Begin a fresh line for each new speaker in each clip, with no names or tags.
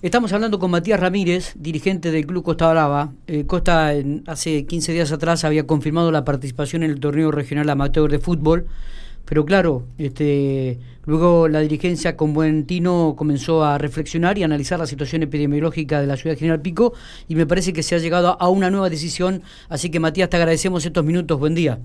Estamos hablando con Matías Ramírez, dirigente del Club Costa Brava. Eh, Costa hace 15 días atrás había confirmado la participación en el torneo regional amateur de fútbol, pero claro, este, luego la dirigencia con buen tino comenzó a reflexionar y analizar la situación epidemiológica de la ciudad de General Pico y me parece que se ha llegado a una nueva decisión, así que Matías te agradecemos estos minutos, buen día.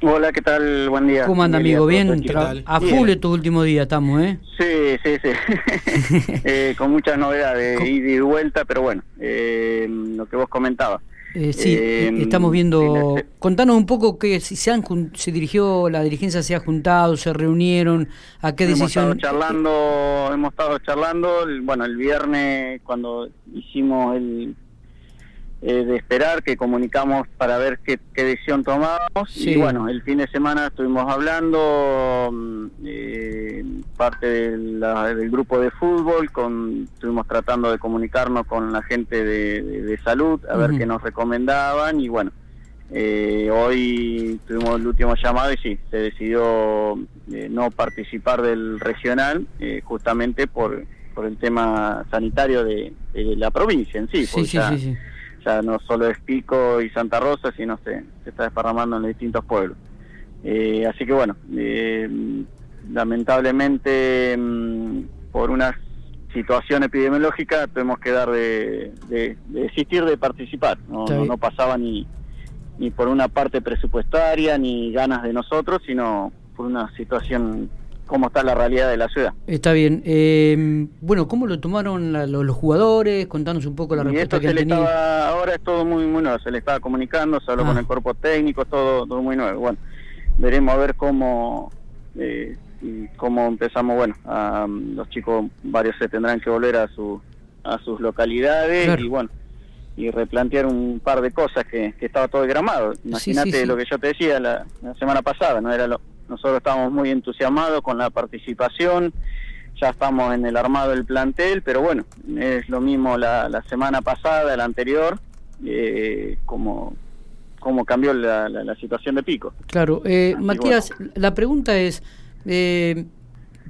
Hola, ¿qué tal? Buen día.
¿Cómo anda, amigo? Bien, a full estos últimos días estamos, ¿eh?
Sí, sí, sí. eh, con muchas novedades, ida y vuelta, pero bueno, eh, lo que vos comentabas.
Eh, sí, eh, estamos viendo. Contanos un poco que si se han se dirigió la dirigencia se ha juntado, se reunieron, a qué decisión.
Hemos estado charlando, hemos estado charlando. Bueno, el viernes cuando hicimos el eh, de esperar, que comunicamos para ver qué, decisión tomamos. Y bueno, el fin de semana estuvimos hablando, mm, eh, parte del grupo de fútbol, con, estuvimos tratando de comunicarnos con la gente de, salud, a ver qué nos recomendaban. Y bueno, eh, hoy tuvimos el último llamado y sí, se decidió no participar del regional, justamente por, por el tema sanitario de, la provincia en sí. sí, sí, sí ya no solo es Pico y Santa Rosa, sino se, se está desparramando en los distintos pueblos. Eh, así que bueno, eh, lamentablemente mm, por una situación epidemiológica tuvimos que dar de, de, desistir de participar, no, no, pasaba ni, ni por una parte presupuestaria ni ganas de nosotros, sino por una situación cómo está la realidad de la ciudad.
Está bien. Eh, bueno, ¿cómo lo tomaron los, jugadores? Contanos un poco la respuesta que han tenido.
ahora es todo muy, muy nuevo, se le estaba comunicando, se habló con ah. el cuerpo técnico, todo, todo muy nuevo. Bueno, veremos a ver cómo, eh, cómo empezamos, bueno, los chicos varios se tendrán que volver a, su, a sus localidades y bueno, y replantear un par de cosas que, estaba todo gramado. Imagínate lo que yo te decía la, la semana pasada, no era lo nosotros estamos muy entusiasmados con la participación, ya estamos en el armado del plantel, pero bueno, es lo mismo la, la semana pasada, la anterior, eh, como, como cambió la, la, situación de Pico.
Claro, eh, Matías, la pregunta es, eh,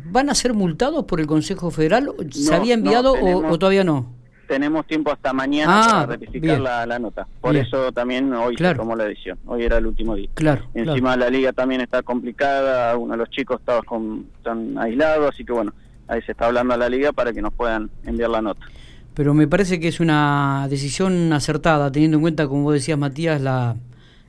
¿van a ser multados por el Consejo Federal? ¿Se había enviado o todavía no?
Tenemos tiempo hasta mañana ah, para rectificar la, nota. Por eso también hoy se tomó la decisión. Hoy era el último día.
Claro.
Encima la liga también está complicada. Uno de los chicos estaba con, están aislados, así que bueno, ahí se está hablando a la liga para que nos puedan enviar la nota.
Pero me parece que es una decisión acertada, teniendo en cuenta, como vos decías, Matías, la,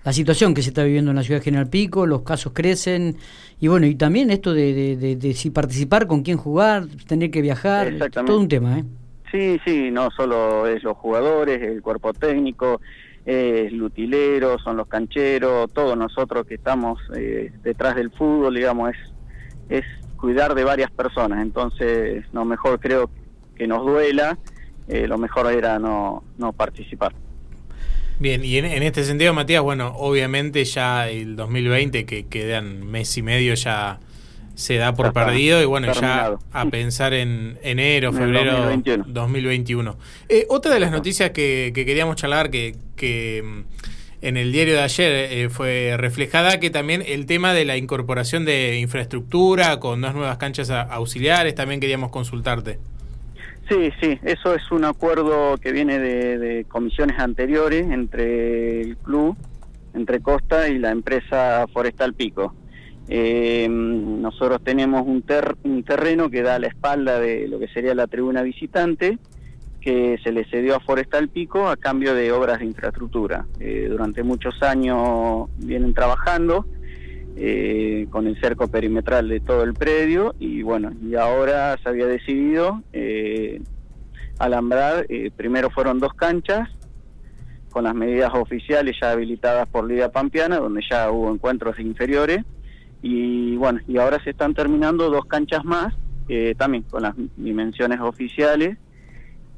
la situación que se está viviendo en la ciudad de General Pico, los casos crecen, y bueno, y también esto de, de, de si participar, con quién jugar, tener que viajar, todo un tema, ¿eh?
Sí, sí, no solo es los jugadores, el cuerpo técnico, es el utilero, son los cancheros, todos nosotros que estamos eh, detrás del fútbol, digamos, es, es cuidar de varias personas. Entonces, lo mejor creo que nos duela, eh, lo mejor era no, no participar.
Bien, y en, en, este sentido, Matías, bueno, obviamente ya el 2020, que quedan mes y medio ya se da por perdido y bueno, ya a pensar en enero, febrero 2021. 2021. Eh, otra de las noticias que, queríamos charlar, que, que mm, en el diario de ayer eh, fue reflejada, que también el tema de la incorporación de infraestructura con dos nuevas canchas auxiliares, también queríamos consultarte.
Sí, sí, eso es un acuerdo que viene de, de comisiones anteriores entre el club, entre Costa y la empresa Forestal Pico. Eh, nosotros tenemos un, un terreno que da a la espalda de lo que sería la tribuna visitante, que se le cedió a Forestal Pico a cambio de obras de infraestructura. Eh, durante muchos años vienen trabajando eh, con el cerco perimetral de todo el predio y bueno, y ahora se había decidido eh, alambrar, primero fueron dos canchas con las medidas oficiales ya habilitadas por Liga Pampiana, donde ya hubo encuentros inferiores y bueno, y ahora se están terminando dos canchas más, eh, también con las dimensiones oficiales,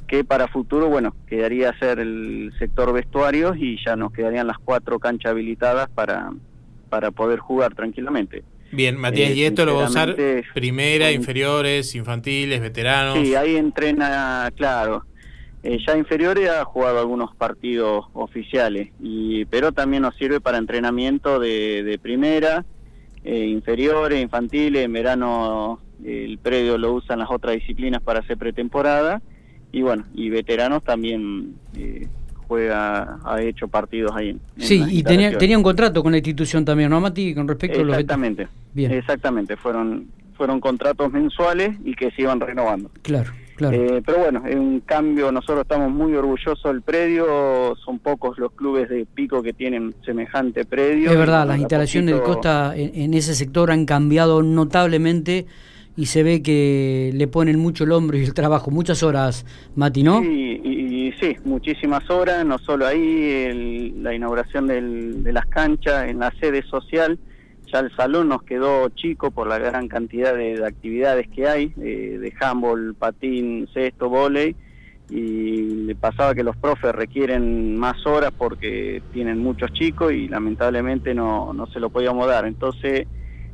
que para futuro, bueno, quedaría ser el sector vestuarios y ya nos quedarían las cuatro canchas habilitadas para, para poder jugar tranquilamente.
Bien, Matías, ¿y esto lo va a usar primera, inferiores, infantiles, veteranos?
Sí, ahí entrena, claro. Eh, ya inferiores ha jugado algunos partidos oficiales, y, pero también nos sirve para entrenamiento de, de primera, eh, inferiores, infantiles, en verano el predio lo usan las otras disciplinas para hacer pretemporada y bueno, y veteranos también eh, juega, ha hecho partidos ahí.
sí, y tenía, tenía un contrato con la institución también, ¿no, Mati? Con respecto
a los Exactamente, exactamente, fueron, fueron contratos mensuales y que se iban renovando.
Claro. Claro.
Eh, pero bueno, es un cambio, nosotros estamos muy orgullosos del predio, son pocos los clubes de pico que tienen semejante predio.
Es verdad, las instalaciones de Costa en, ese sector han cambiado notablemente y se ve que le ponen mucho el hombro y el trabajo, muchas horas, Mati, ¿no?
Sí, y, sí, muchísimas horas, no solo ahí, la inauguración de las canchas en la sede social, ya el salón nos quedó chico por la gran cantidad de, actividades que hay, eh, de handball, patín, cesto, volei, y pasaba que los profes requieren más horas porque tienen muchos chicos y lamentablemente no, no se lo podíamos dar. Entonces,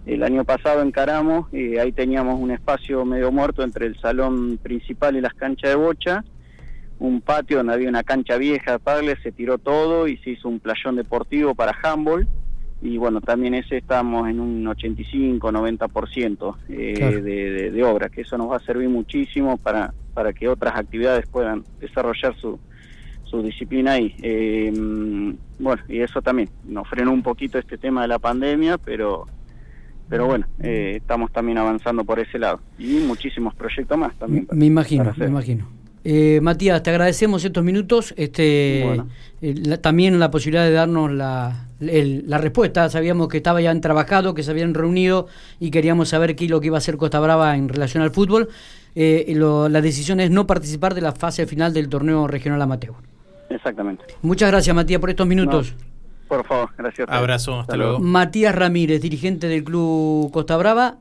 el año pasado encaramos, y ahí teníamos un espacio medio muerto entre el salón principal y las canchas de bocha, un patio donde había una cancha vieja de se tiró todo y se hizo un playón deportivo para handball y bueno, también ese estamos en un 85-90% eh, de, de, obra, que eso nos va a servir muchísimo para, para que otras actividades puedan desarrollar su, su disciplina ahí. Eh, bueno, y eso también nos frenó un poquito este tema de la pandemia, pero pero bueno, eh, estamos también avanzando por ese lado. Y muchísimos proyectos más también.
me imagino, me imagino. Eh, Matías, te agradecemos estos minutos, este, eh, también la posibilidad de darnos la, la, respuesta. Sabíamos que estaba ya en trabajado, que se habían reunido y queríamos saber qué es lo que iba a hacer Costa Brava en relación al fútbol. la decisión es no participar de la fase final del torneo regional amateur.
Exactamente.
Muchas gracias, Matías, por estos minutos.
Por favor, gracias.
Abrazo, hasta, luego.
Matías Ramírez, dirigente del Club Costa Brava.